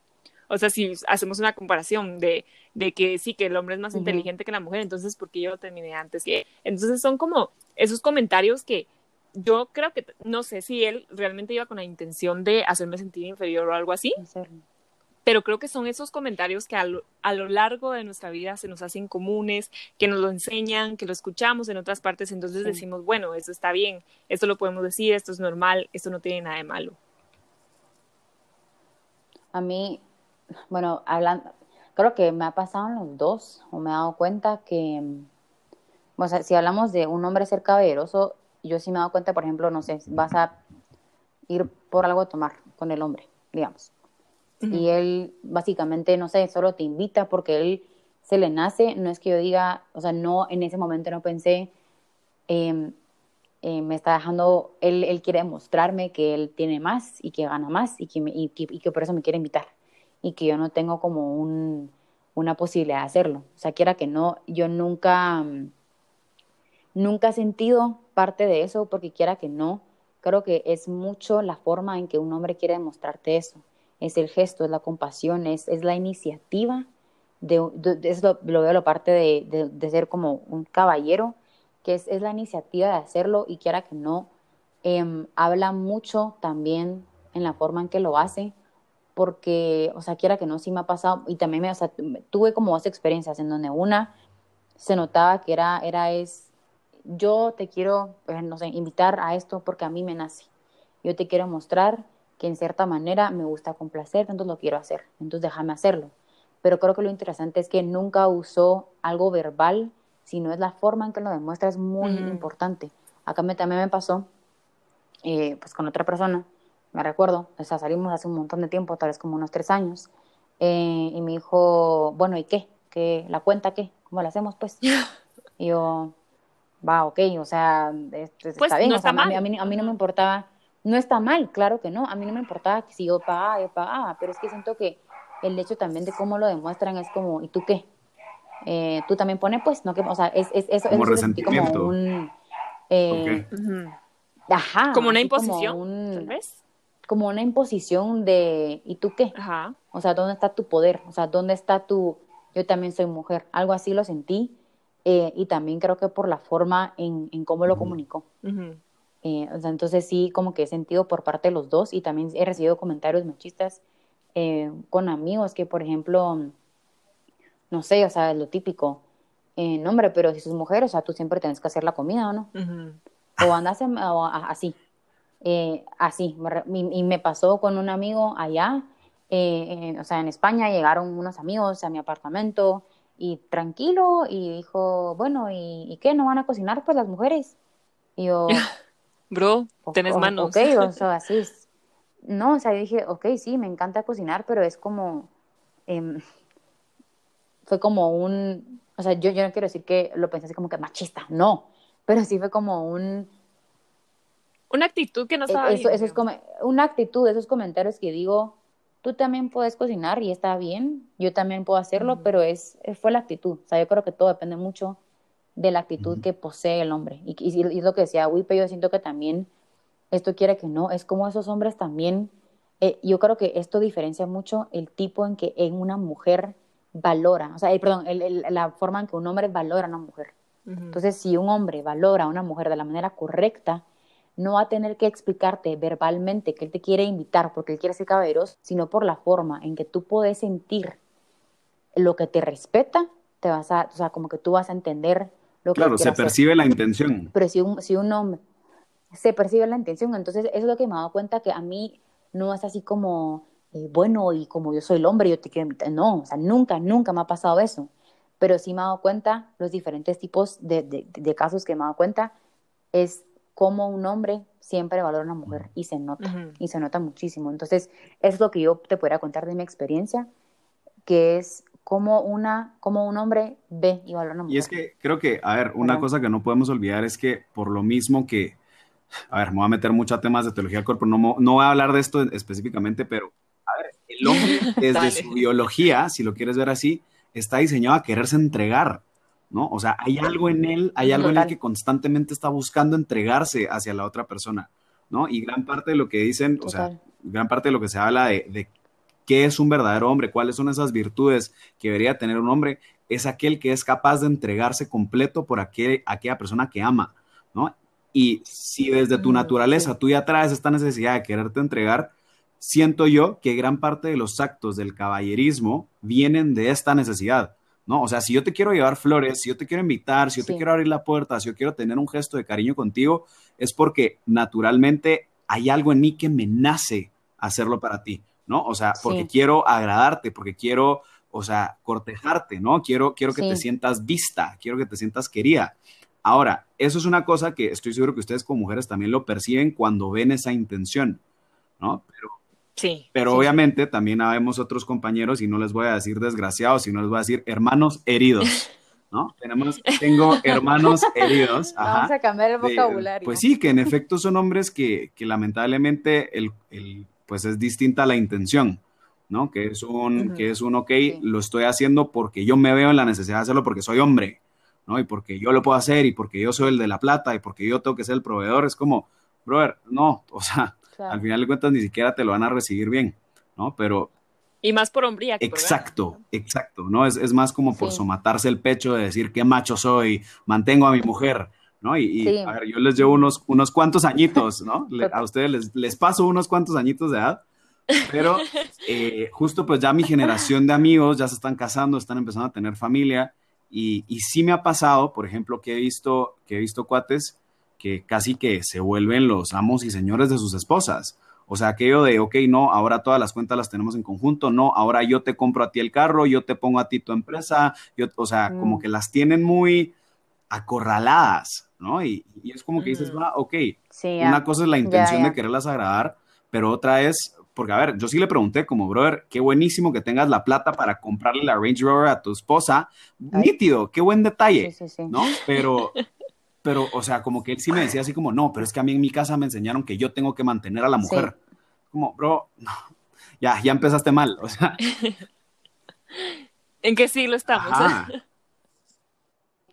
A: O sea, si hacemos una comparación de, de que sí, que el hombre es más inteligente que la mujer, entonces, ¿por qué yo lo terminé antes? Y entonces son como esos comentarios que yo creo que, no sé si él realmente iba con la intención de hacerme sentir inferior o algo así, pero creo que son esos comentarios que a lo, largo de nuestra vida se nos hacen comunes, que nos lo enseñan, que lo escuchamos en otras partes, entonces decimos, bueno, eso está bien, esto lo podemos decir, esto es normal, esto no tiene nada de malo.
B: A mí, bueno, hablando, creo que me ha pasado en los dos, o me he dado cuenta que, o sea, si hablamos de un hombre ser caballeroso, yo sí me he dado cuenta, por ejemplo, no sé, vas a ir por algo a tomar con el hombre, digamos y él básicamente, no sé, solo te invita porque él se le nace, no es que yo diga, o sea, no, en ese momento no pensé, em, eh, me está dejando, él, él quiere demostrarme que él tiene más y que gana más y que, y, que por eso me quiere invitar y que yo no tengo como un, una posibilidad de hacerlo. O sea, quiera que no, yo nunca, nunca he sentido parte de eso porque quiera que no, creo que es mucho la forma en que un hombre quiere demostrarte eso es el gesto, es la compasión, es, es la iniciativa, de, es lo, veo la parte de, de, ser como un caballero, que es, es, la iniciativa de hacerlo y quiera que no, em, habla mucho también en la forma en que lo hace, porque, o sea, quiera que no, sí me ha pasado, y también me, o sea, tuve como dos experiencias en donde una se notaba que era, era es, yo te quiero, pues, no sé, invitar a esto porque a mí me nace, yo te quiero mostrar que en cierta manera me gusta complacer, entonces lo quiero hacer, entonces déjame hacerlo. Pero creo que lo interesante es que nunca usó algo verbal, sino es la forma en que lo demuestra, es muy importante. Acá me, también me pasó, eh, pues con otra persona, me recuerdo, o sea, salimos hace un montón de tiempo, tal vez como unos tres años, eh, y me dijo, bueno, ¿y qué? ¿Qué? ¿La cuenta qué? ¿Cómo la hacemos, pues? <laughs> y yo, va, ok, o sea, pues está bien, o sea, a, mí, a, mí, no me importaba no está mal, claro que no. A mí no me importaba que si yo pagaba, yo pagaba, pero es que siento que el hecho también de cómo lo demuestran es como, ¿y tú qué? Eh, tú también pones, pues, no que, o sea, es, es, eso
C: Como
B: eso
C: resentimiento.
B: como un, eh, ajá,
A: Como una imposición,
B: un-
A: tal vez.
B: como una imposición de, ¿y tú qué?
A: Ajá.
B: O sea, ¿dónde está tu poder? O sea, ¿dónde está tu, yo también soy mujer? Algo así lo sentí eh, y también creo que por la forma en, en cómo lo comunicó. Eh, o sea, entonces sí, como que he sentido por parte de los dos y también he recibido comentarios machistas eh, con amigos que, por ejemplo, no sé, o sea, lo típico, eh, no hombre, pero si sos mujer, o sea, tú siempre tienes que hacer la comida, ¿o no? O andas en- o a- así, eh, así. Y, y me pasó con un amigo allá, eh, eh, o sea, en España llegaron unos amigos a mi apartamento y tranquilo y dijo, bueno, ¿y, y qué? ¿No van a cocinar pues las mujeres? Y yo, <laughs>
A: Bro, tenés
B: o-
A: manos.
B: Ok, o sea, así es. No, o sea, yo dije, ok, sí, me encanta cocinar, pero es como, em, fue como un, o sea, yo, yo no quiero decir que lo pensé así como que machista, no, pero sí fue como un,
A: Una actitud que no
B: e-
A: estaba
B: eso, eso es como una actitud, esos comentarios que digo, tú también puedes cocinar y está bien, yo también puedo hacerlo, pero es, eh, fue la actitud, o sea, yo creo que todo depende mucho de la actitud que posee el hombre. Y, y, lo que decía Wipe, yo siento que también esto quiere que no, es como esos hombres también, eh, yo creo que esto diferencia mucho el tipo en que en una mujer valora, o sea, eh, perdón, el- el- la forma en que un hombre valora a una mujer.
A: Ujú.
B: Entonces, si un hombre valora a una mujer de la manera correcta, no va a tener que explicarte verbalmente que él te quiere invitar porque él quiere ser caballeroso, sino por la forma en que tú puedes sentir lo que te respeta, te vas a, o sea, como que tú vas a entender lo que
C: Claro, se
B: hacer.
C: percibe la intención.
B: Pero si un, si un hombre se percibe la intención, entonces eso es lo que me he dado cuenta que a mí no es así como, eh, bueno, y como yo soy el hombre, yo te quiero invitar. No, o sea, nunca, nunca me ha pasado eso. Pero sí me he dado cuenta los diferentes tipos de, de, de casos que me he dado cuenta es cómo un hombre siempre valora a una mujer y se nota, y se nota muchísimo. Entonces, es lo que yo te podría contar de mi experiencia, que es cómo, una, cómo un hombre ve y valora a una mujer.
C: Y es que creo que, a ver, una cosa que no podemos olvidar es que por lo mismo que, a ver, me voy a meter mucho a temas de teología del cuerpo, no, no voy a hablar de esto específicamente, pero, a ver, el hombre <laughs> desde su biología, si lo quieres ver así, está diseñado a quererse entregar, ¿no? O sea, hay algo en él, hay algo en él que constantemente está buscando entregarse hacia la otra persona, ¿no? Y gran parte de lo que dicen, o sea, gran parte de lo que se habla de, de qué es un verdadero hombre, cuáles son esas virtudes que debería tener un hombre, es aquel que es capaz de entregarse completo por aquel, aquella persona que ama, ¿no? Y si desde tu
B: Mm,
C: naturaleza tú ya traes esta necesidad de quererte entregar, siento yo que gran parte de los actos del caballerismo vienen de esta necesidad, ¿no? O sea, si yo te quiero llevar flores, si yo te quiero invitar, si yo te quiero abrir la puerta, si yo quiero tener un gesto de cariño contigo, es porque naturalmente hay algo en mí que me nace hacerlo para ti, ¿no? O sea, porque
B: Sí.
C: quiero agradarte, porque quiero, o sea, cortejarte, ¿no? Quiero, quiero que te sientas vista, quiero que te sientas querida. Ahora, eso es una cosa que estoy seguro que ustedes como mujeres también lo perciben cuando ven esa intención, ¿no? Pero,
A: Sí.
C: pero
B: Sí.
C: obviamente también habemos otros compañeros, y no les voy a decir desgraciados, sino les voy a decir hermanos heridos, ¿no? <laughs> Tenemos, tengo hermanos heridos, <laughs> ajá.
B: Vamos a cambiar el
C: de-
B: vocabulario.
C: pues sí, que en efecto son hombres que, que lamentablemente el, el- pues es distinta la intención, ¿no? Que es un, que es un, ok,
B: Sí.
C: lo estoy haciendo porque yo me veo en la necesidad de hacerlo porque soy hombre, ¿no? Y porque yo lo puedo hacer y porque yo soy el de la plata y porque yo tengo que ser el proveedor. Es como, brother, no, o sea,
B: Claro.
C: al final de cuentas ni siquiera te lo van a recibir bien, ¿no? Pero
A: Y más por hombría que
C: Exacto, exacto, ¿no? Es, es más como por
B: Sí.
C: somatarse el pecho de decir qué macho soy, mantengo a mi mujer, ¿no? Y, y,
B: Sí.
C: a ver, yo les llevo unos, unos cuantos añitos, ¿no? <laughs> Le- a ustedes les, les paso unos cuantos añitos de edad, pero <laughs> eh, justo pues ya mi generación de amigos ya se están casando, están empezando a tener familia y, y sí me ha pasado, por ejemplo, que he visto, que he visto cuates que casi que se vuelven los amos y señores de sus esposas. O sea, aquello de, ok, no, ahora todas las cuentas las tenemos en conjunto, no, ahora yo te compro a ti el carro, yo te pongo a ti tu empresa, yo, o sea,
B: Mm.
C: como que las tienen muy acorraladas, ¿no? Y, y es como que dices, va, ok,
B: Sí, ya.
C: una cosa es la intención
B: ya.
C: de quererlas agradar, pero otra es, porque a ver, yo sí le pregunté como, brother, qué buenísimo que tengas la plata para comprarle la Range Rover a tu esposa,
B: Ay.
C: nítido, qué buen detalle,
B: Sí, sí, sí.
C: ¿no? Pero, <laughs> pero, o sea, como que él sí me decía así como, no, pero es que a mí en mi casa me enseñaron que yo tengo que mantener a la mujer. Como, bro, no, ya, ya empezaste mal, o sea. <laughs>
A: ¿En qué siglo estamos? <laughs>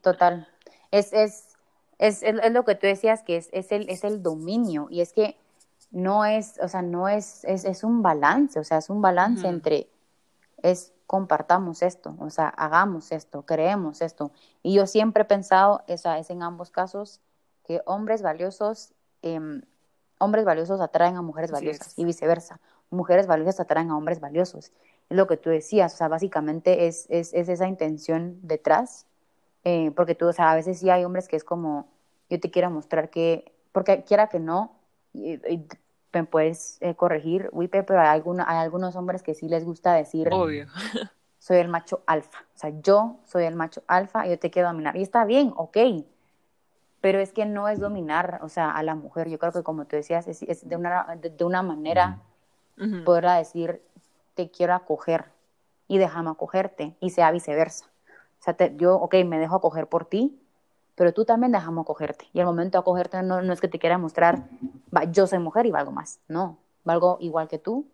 B: Total. Es, es, es, es, lo que tú decías, que es, es, el, es el dominio. Y es que no es, o sea, no es, es, es un balance, o sea, es un balance entre, es compartamos esto, o sea, hagamos esto, creemos esto. Y yo siempre he pensado, esa es en ambos casos, que hombres valiosos, em, hombres valiosos atraen a mujeres valiosas y viceversa. Mujeres valiosas atraen a hombres valiosos. Es lo que tú decías, o sea, básicamente es, es, es esa intención detrás, eh, porque tú, o sea, a veces sí hay hombres que es como, yo te quiero mostrar que, porque quiera que no, y, me puedes eh, corregir, Wipe, pero hay, hay algunos hombres que sí les gusta decir,
A: Obvio. <laughs>
B: soy el macho alfa, o sea, yo soy el macho alfa y yo te quiero dominar. Y está bien, ok, pero es que no es dominar, o sea, a la mujer. Yo creo que como tú decías, es, de, una, de, una manera poderla decir, te quiero acoger y déjame acogerte y sea viceversa. O sea, yo, ok, me dejo acoger por ti, pero tú también dejamos acogerte. Y el momento de acogerte no, no es que te quiera mostrar, yo soy mujer y valgo más. No, valgo igual que tú.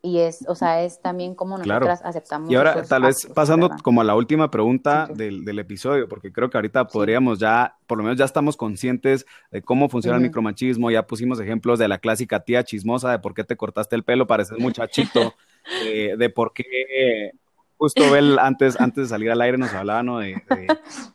B: Y es, o sea, es también como nosotras aceptamos.
C: Y ahora, tal vez pasando como a la última pregunta Del, del, episodio, porque creo que ahorita podríamos ya, por lo menos ya estamos conscientes de cómo funciona el micromachismo, ya pusimos ejemplos de la clásica tía chismosa, de por qué te cortaste el pelo, pareces muchachito, de, <laughs> de por qué justo Bel antes, antes de salir al aire nos hablaba ¿no? de,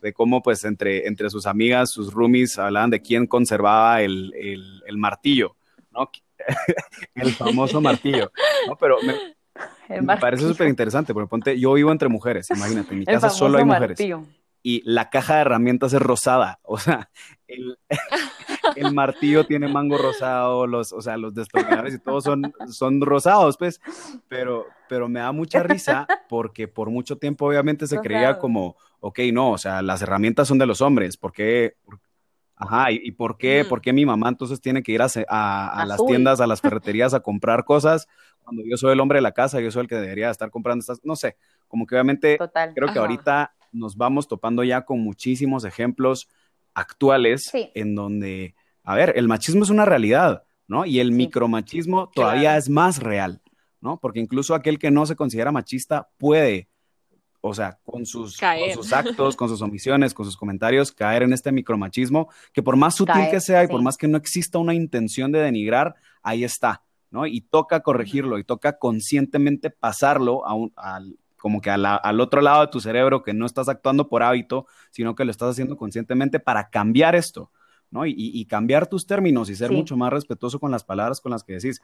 C: de, cómo pues entre, entre sus amigas, sus roomies, hablaban de quién conservaba el, el, el martillo, ¿no? <laughs> el famoso martillo, ¿no? Pero me, me parece súper interesante, porque ponte, yo vivo entre mujeres, imagínate, en mi casa solo hay mujeres. Martillo. Y la caja de herramientas es rosada, o sea, el, <laughs> el martillo tiene mango rosado, los, o sea, los destornilladores y todos son, son rosados, pues, pero, pero me da mucha risa porque por mucho tiempo obviamente se creía como, ok, no, o sea, las herramientas son de los hombres, ¿por qué? Ajá, ¿y, por qué? ¿Por qué mi mamá entonces tiene que ir a, a, las tiendas, a las <laughs> ferreterías a comprar cosas cuando yo soy el hombre de la casa, yo soy el que debería estar comprando estas, no sé, como que obviamente creo que ahorita nos vamos topando ya con muchísimos ejemplos actuales en donde, a ver, el machismo es una realidad, ¿no? Y el micromachismo todavía es más real, ¿no? Porque incluso aquel que no se considera machista puede, o sea, con sus, sus actos, con sus omisiones, con sus comentarios, caer en este micromachismo, que por más sutil que sea y por más que no exista una intención de denigrar, ahí está, ¿no? Y toca corregirlo y toca conscientemente pasarlo a un, al, como que al otro lado de tu cerebro, que no estás actuando por hábito, sino que lo estás haciendo conscientemente para cambiar esto, ¿no? Y, cambiar tus términos y ser mucho más respetuoso con las palabras con las que decís.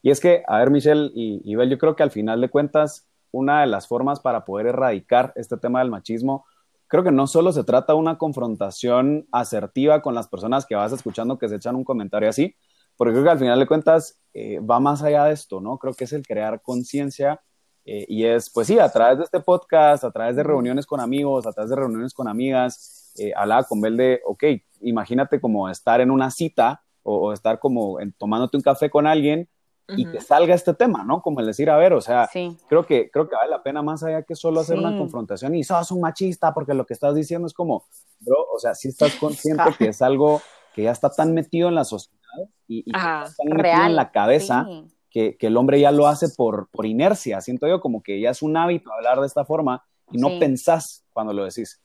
C: Y es que, a ver, Michelle y, y Bel, yo creo que al final de cuentas, una de las formas para poder erradicar este tema del machismo, creo que no solo se trata de una confrontación asertiva con las personas que vas escuchando que se echan un comentario así, porque creo que al final de cuentas eh, va más allá de esto, ¿no? Creo que es el crear conciencia eh, y es, pues sí, a través de este podcast, a través de reuniones con amigos, a través de reuniones con amigas, eh, hablaba con Bel de, ok, imagínate como estar en una cita o, estar como tomándote un café con alguien y que salga este tema, ¿no? Como el decir, a ver, o sea, creo, que, creo que vale la pena más allá que solo hacer una confrontación y sos un machista porque lo que estás diciendo es como, bro, o sea, si estás consciente que es algo que ya está tan metido en la sociedad y, y que está tan metido en la cabeza que, el hombre ya lo hace por, por inercia. Siento yo como que ya es un hábito hablar de esta forma y no pensás cuando lo decís,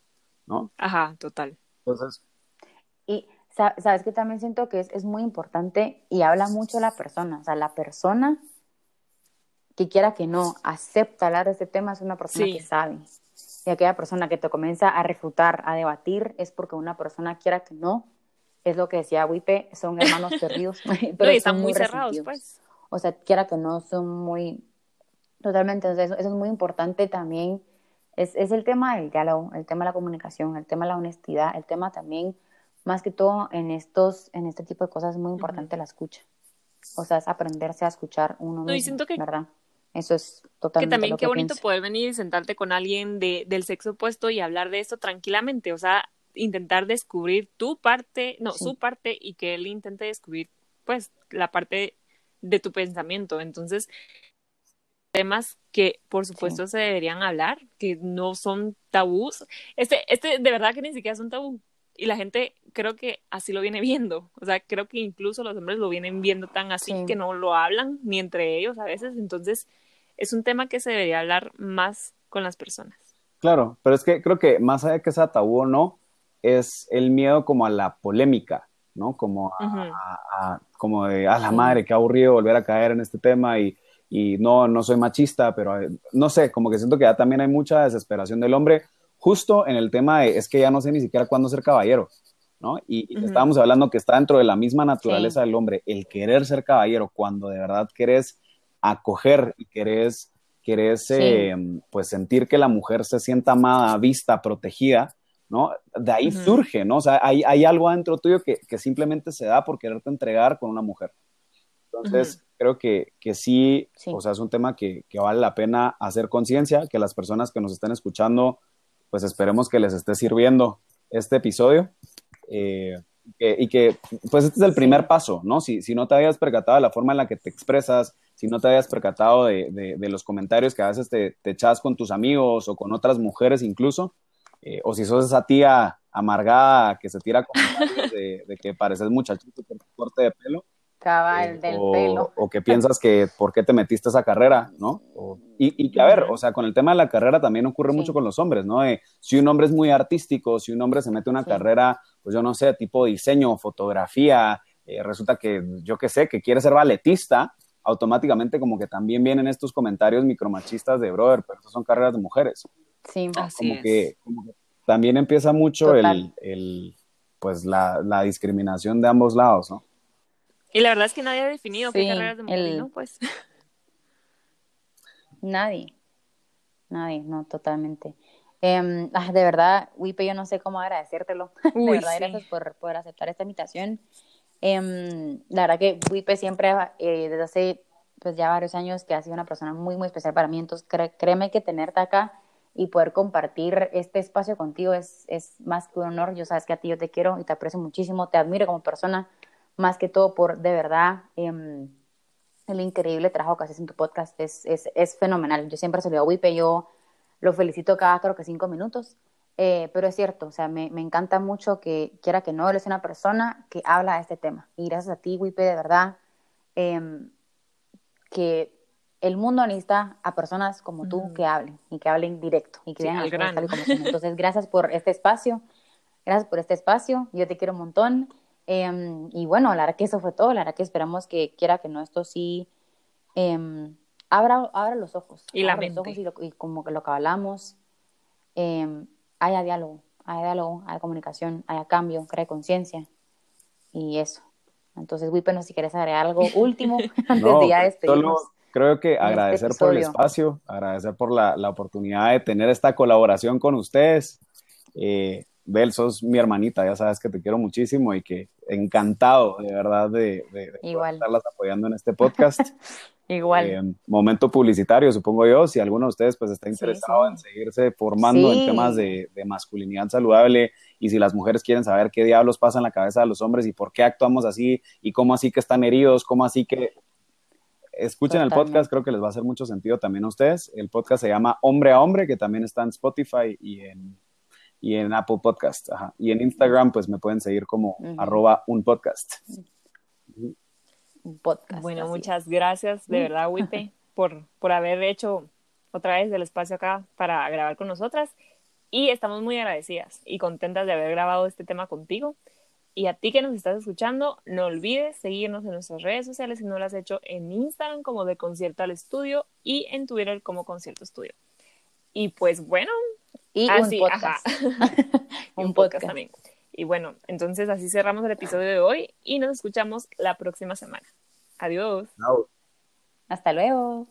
C: ¿no?
A: Ajá, total.
C: Entonces.
B: Y sabes que también siento que es, muy importante y habla mucho la persona. O sea, la persona que quiera que no acepta hablar de este tema es una persona que sabe. Y aquella persona que te comienza a refutar, a debatir, es porque una persona quiera que no, es lo que decía Wipe, son hermanos <laughs> perdidos. <laughs>
A: pero están muy cerrados, pues
B: o sea, quiera que no, son muy, totalmente, eso, eso es muy importante también, es, es el tema del diálogo, el tema de la comunicación, el tema de la honestidad, el tema también, más que todo en estos, en este tipo de cosas es muy importante la escucha, o sea, es aprenderse a escuchar uno mismo, siento que... ¿verdad? Eso es totalmente.
A: Que también
B: lo
A: qué bonito poder venir y sentarte con alguien de, del sexo opuesto y hablar de esto tranquilamente. O sea, intentar descubrir tu parte, no, su parte y que él intente descubrir, pues, la parte de tu pensamiento. Entonces, temas que por supuesto se deberían hablar, que no son tabús. Este, este de verdad que ni siquiera es un tabú. Y la gente creo que así lo viene viendo. O sea, creo que incluso los hombres lo vienen viendo tan así
B: Sí.
A: que no lo hablan ni entre ellos a veces. Entonces, es un tema que se debería hablar más con las personas.
C: Claro, pero es que creo que más allá de que sea tabú o no, es el miedo como a la polémica, ¿no? Como a,
A: Ujú.
C: a- a- como de, a la madre, qué aburrido volver a caer en este tema y, y no, no soy machista, pero eh, no sé, como que siento que ya también hay mucha desesperación del hombre, justo en el tema de, es que ya no sé ni siquiera cuándo ser caballero, ¿no? Y, estábamos hablando que está dentro de la misma naturaleza del hombre, el querer ser caballero, cuando de verdad querés acoger y querés, querés
B: Sí.
C: eh, pues sentir que la mujer se sienta amada, vista, protegida, ¿no? De ahí surge, ¿no? O sea, hay, hay algo adentro tuyo que, que simplemente se da por quererte entregar con una mujer. Entonces, creo que, que sí,
B: Sí.
C: o sea, es un tema que, que vale la pena hacer conciencia, que las personas que nos estén escuchando, pues esperemos que les esté sirviendo este episodio. eh, y que, pues este es el primer paso, ¿no? Si, si no te habías percatado de la forma en la que te expresas, si no te habías percatado de, de- de los comentarios que a veces te, te echas con tus amigos o con otras mujeres incluso, eh, o si sos esa tía amargada que se tira comentarios de, de que pareces muchachito con tu corte de pelo,
B: Cabal
C: eh,
B: del
C: o,
B: pelo.
C: o que piensas que por qué te metiste a esa carrera, ¿no? O- y, y que, a ver, o sea, con el tema de la carrera también ocurre
B: Sí.
C: mucho con los hombres, ¿no? De, si un hombre es muy artístico, si un hombre se mete a una
B: Sí.
C: carrera, pues yo no sé, tipo diseño, fotografía, eh, resulta que, yo qué sé, que quiere ser balletista, automáticamente como que también vienen estos comentarios micromachistas de, brother, pero estas son carreras de mujeres
B: Sí.
A: Así
C: como
A: es.
C: que, como que también empieza mucho el, el, pues la, la discriminación de ambos lados, ¿no?
A: Y la verdad es que nadie ha definido qué carreras de mujeres,
B: el-
A: ¿no? Pues. <laughs>
B: Nadie. Nadie, no, totalmente. Em, ah, de verdad, Wipe, yo no sé cómo agradecértelo. <laughs>
A: Uy,
B: de verdad,
A: sí.
B: gracias por, por aceptar esta invitación. Em, la verdad que Wipe siempre, eh, desde hace pues ya varios años, que ha sido una persona muy, muy especial para mí. Entonces, cre- créeme que tenerte acá y poder compartir este espacio contigo es, es más que un honor. Yo sabes que a ti yo te quiero y te aprecio muchísimo, te admiro como persona, más que todo por de verdad em, el increíble trabajo que haces en tu podcast. Es, es, es fenomenal. Yo siempre se a Wipe, yo lo felicito cada creo que cinco minutos. Eh, pero es cierto, o sea, me, me encanta mucho que quiera que no, él es una persona que habla de este tema. Y gracias a ti, Wipe, de verdad, em, que el mundo necesita a personas como tú que hablen y que hablen directo y que
A: Sí,
B: digan
A: al
B: las tal y
A: grano.
B: como son. Entonces, <laughs> gracias por este espacio, gracias por este espacio, yo te quiero un montón. Em, y bueno, la verdad que eso fue todo, la verdad que esperamos que quiera que no, esto sí em, abra, abra los ojos.
A: Y la
B: abra los
A: mente.
B: ojos y, lo- y como que lo que hablamos, em, haya diálogo, haya diálogo, haya comunicación, haya cambio, cree conciencia y eso. Entonces, Wipe, no sé si quieres agregar algo último <laughs> <laughs> antes
C: No,
B: de ya
C: solo
B: despedirnos.
C: Creo que
B: este
C: agradecer por el espacio, agradecer por la, la oportunidad de tener esta colaboración con ustedes. Eh, Bel, sos mi hermanita, ya sabes que te quiero muchísimo y que encantado de verdad de, de- de poder
B: Igual.
C: estarlas apoyando en este podcast. <laughs>
B: Igual.
C: Eh, momento publicitario, supongo yo, si alguno de ustedes pues está interesado
B: sí.
C: en seguirse formando
B: Sí.
C: en temas de, de masculinidad saludable y si las mujeres quieren saber qué diablos pasa en la cabeza de los hombres y por qué actuamos así y cómo así que están heridos, cómo así que escuchen el podcast, creo que les va a hacer mucho sentido también a ustedes. El podcast se llama Hombre a Hombre, que también está en Spotify y en, y en Apple Podcast. Ajá. Y en Instagram pues me pueden seguir como
B: Ujú.
C: arroba un podcast.
B: Un podcast.
A: Bueno,
B: así.
A: muchas gracias, de verdad, Wipe, <laughs> por, por haber hecho otra vez el espacio acá para grabar con nosotras. Y estamos muy agradecidas y contentas de haber grabado este tema contigo. Y a ti que nos estás escuchando, no olvides seguirnos en nuestras redes sociales si no lo has hecho en Instagram como de Concierto al Estudio y en Twitter como Concierto Estudio. Y pues bueno,
B: Y
A: ah,
B: un podcast.
A: ajá. <laughs> Y <laughs>
B: un
A: un podcast
B: podcast.
A: también. Y bueno, entonces así cerramos el episodio de hoy y nos escuchamos la próxima semana. Adiós.
C: Chao.
B: Hasta luego.